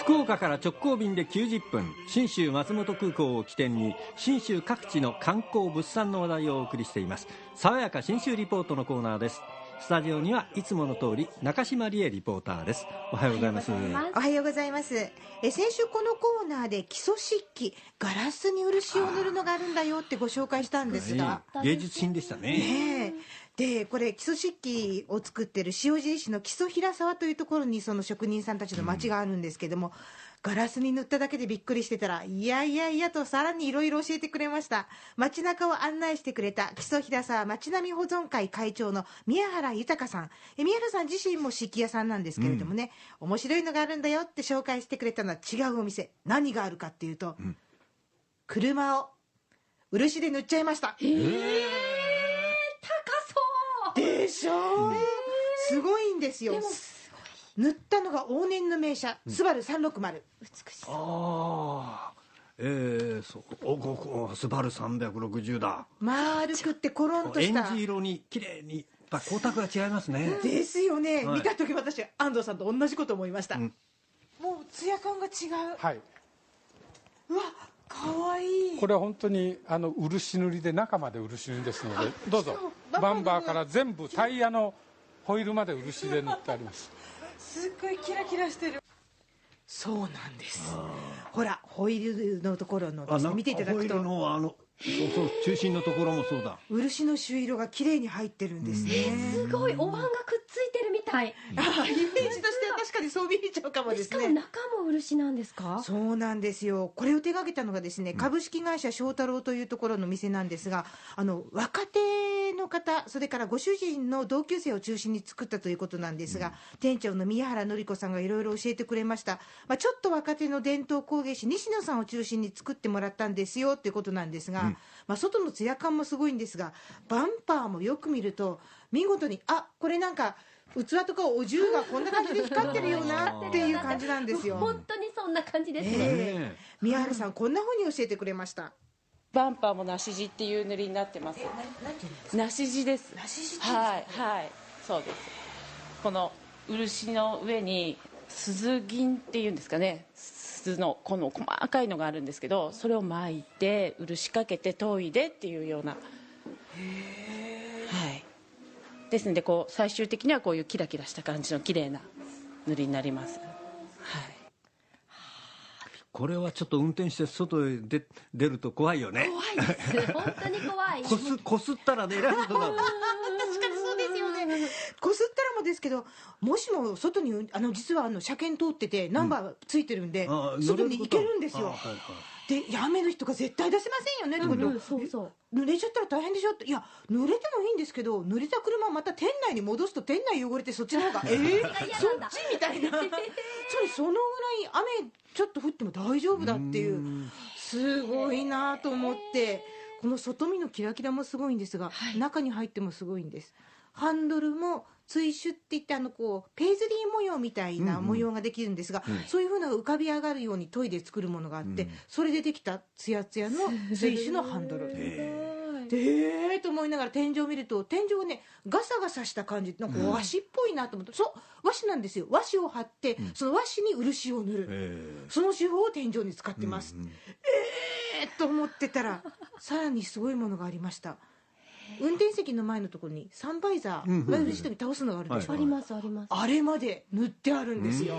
福岡から直行便で90分信州松本空港を起点に信州各地の観光物産の話題をお送りしています。爽やか信州リポートのコーナーです。スタジオにはいつもの通り中島理恵リポーターです。おはようございます。おはようございます。え先週このコーナーで基礎漆器ガラスに漆を塗るのがあるんだよってご紹介したんですが。芸術品でしたね。ねえでこれ基礎漆器を作ってる塩尻市の木曽平沢というところにその職人さんたちの町があるんですけども、ガラスに塗っただけでびっくりしてたらいやいやいやとさらにいろいろ教えてくれました。街中を案内してくれた木曽平沢町並み保存会会長の宮原豊さん。え宮原さん自身も漆器屋さんなんですけれどもね、面白いのがあるんだよって紹介してくれたのは違うお店。何があるかっていうと、車を漆で塗っちゃいました。高そうでしょ、すごいんですよ。塗ったのが往年の名車、スバル360美しいああ。えー、そう。おここスバル360だ。丸くってコロンとしエンたジ色に綺麗にやっぱ光沢が違いますね。ですよね、はい。見た時私安藤さんと同じこと思いました、ん。もうツヤ感が違う。はい、うわこれは本当にあの漆塗りで中まで漆塗りですのでどうぞ。バンバーから全部タイヤのホイールまで漆で塗ってあります。すっごいキラキラしてる。そうなんです。ほらホイールのところのですね見ていただくホイールとのあのそうそう中心のところもそうだ。漆の朱色が綺麗に入ってるんですね、すごいお椀がくっついてるみたい。あイメージとしては確かにそう見えちゃうかもですね。しかも中も漆なんですか？そうなんですよ。これを手掛けたのがですね、株式会社翔太郎というところの店なんですがあの若手の方それからご主人の同級生を中心に作ったということなんですが、店長の宮原紀子さんがいろいろ教えてくれました、まあ、ちょっと若手の伝統工芸士西野さんを中心に作ってもらったんですよっていうことなんですが、まあ、外のツヤ感もすごいんですがバンパーもよく見ると見事にあこれなんか器とかお重がこんな感じで光ってるよな っていう感じなんですよ。本当にそんな感じですね、ええね宮原さんこんな風に教えてくれましたバンパーも梨地っていう塗りになってます。梨地です。梨地はいはいそうです。この漆の上に鈴銀っていうんですかね。鈴のこの細かいのがあるんですけど、それを巻いて漆かけて研いでっていうような。はい。ですのでこう最終的にはこういうキラキラした感じの綺麗な塗りになります。はい。これはちょっと運転して外へ出出ると怖いよね。怖いです。本当に怖い。こすこすったらねえらいことだ確かにそうですよね。こすもですけどもしも外にあの実はあの車検通っててナンバーついてるんで、ああ外に行けるんですよ。でやめの人が絶対出せませんよねって。こと、うんそうそう。濡れちゃったら大変でしょって。いや濡れてもいいんですけど濡れた車をまた店内に戻すと店内汚れてそっちの方が えー、そっちみたいな。つまりそのぐらい雨ちょっと降っても大丈夫だっていう。すごいなと思って。この外見のキラキラもすごいんですが、中に入ってもすごいんですハンドルも追種っていってあのこうペイズリー模様みたいな模様ができるんですが、そういうふうな浮かび上がるように研いで作るものがあって、それでできたツヤツヤの 追種のハンドル。でえーと思いながら天井を見ると天井がねガサガサした感じなんか和紙っぽいなと思って、そう和紙なんですよ。和紙を貼って、その和紙に漆を塗る、えその手法を天井に使ってます、えーと思ってたらさらにすごいものがありました運転席の前のところにサンバイザー、うんうんいわゆる下に倒すのがあるでしょ、ありますあります。あれまで塗ってあるんですよ、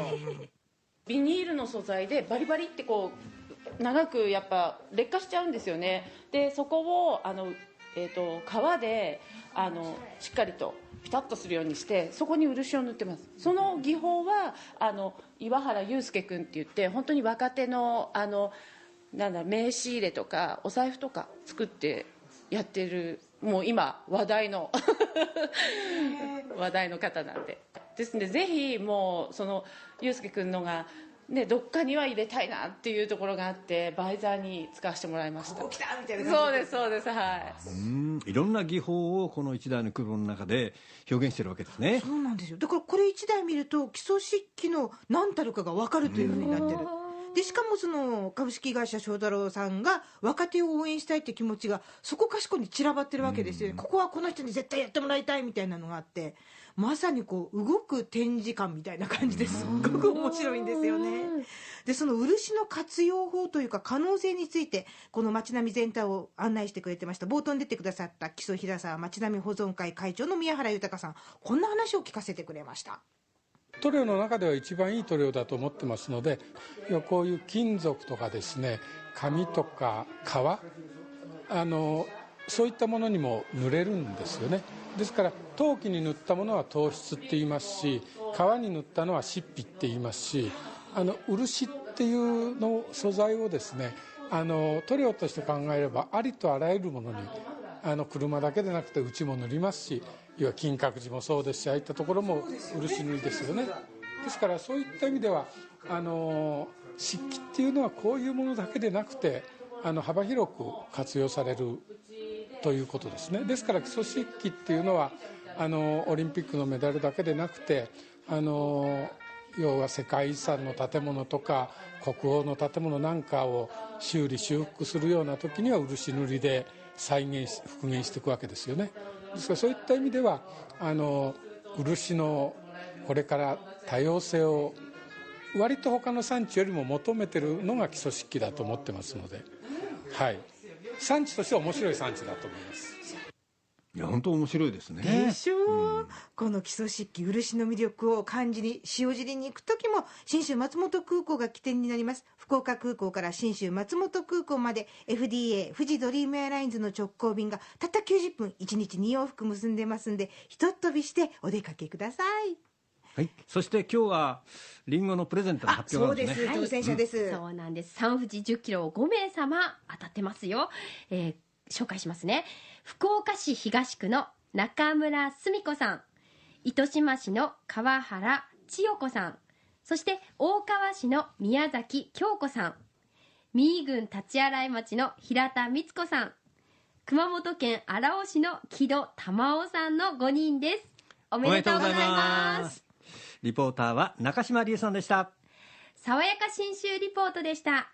ビニールの素材でバリバリってこう長くやっぱ劣化しちゃうんですよね。でそこをあの、えー、と革であのしっかりとピタッとするようにしてそこに漆を塗ってます。その技法はあの岩原祐介君って言って本当に若手のあのなんだ名刺入れとかお財布とか作ってやってるもう今話題の話題の方なんでですのでぜひもうその祐介君のが、ね、どっかには入れたいなっていうところがあってバイザーに使わせてもらいました。ここ来たみたいな感じそうですそうですはい。うんいろんな技法をこの一台の車の中で表現してるわけですね。そうなんですよ。だからこれ1台見ると基礎漆器の何たるかが分かるというふうになってるでしかもその株式会社翔太郎さんが若手を応援したいって気持ちがそこかしこに散らばってるわけですよね、ここはこの人に絶対やってもらいたいみたいなのがあってまさにこう動く展示館みたいな感じですっごく面白いんですよね。でその漆の活用法というか可能性についてこの街並み全体を案内してくれてました冒頭に出てくださった木曽平沢街並み保存会会長の宮原豊さんこんな話を聞かせてくれました。塗料の中では一番いい塗料だと思ってますのでこういう金属とかですね紙とか革あのそういったものにも塗れるんですよね。ですから陶器に塗ったものは陶質って言いますし革に塗ったのは漆皮って言いますしあの漆っていうの素材をですねあの塗料として考えればありとあらゆるものにあの車だけでなくてうちも塗りますし要は金閣寺もそうですしああいったところも漆塗りですよね。ですからそういった意味ではあの漆器っていうのはこういうものだけでなくてあの幅広く活用されるということですね。ですから基礎漆器っていうのはあのオリンピックのメダルだけでなくてあの要は世界遺産の建物とか国宝の建物なんかを修理修復するような時には漆塗りで再現し復元していくわけですよね。ですからそういった意味ではあの漆のこれから多様性を割と他の産地よりも求めてるのが基礎漆器だと思ってますので、はい、産地としては面白い産地だと思います。いや本当面白いですね。でしょ？う、この基礎漆器漆の魅力を感じに塩尻に行く時も信州松本空港が起点になります。福岡空港から信州松本空港まで FDA 富士ドリームエアラインズの直行便がたった90分1日2往復結んでますんでひとっ飛びしてお出かけください。はい、そして今日はリンゴのプレゼントのあ発表そうです、当選者です、そうなんです。三富士10キロを5名様当たってますよ。えー紹介しますね。福岡市東区の中村澄子さん、糸島市の川原千代子さん、そして大川市の宮崎京子さん、三井郡立洗町の平田光子さん、熊本県荒尾市の木戸玉緒さんの5人です。おめでとうございます。リポーターは中島理恵さんでした爽やか新州リポートでした。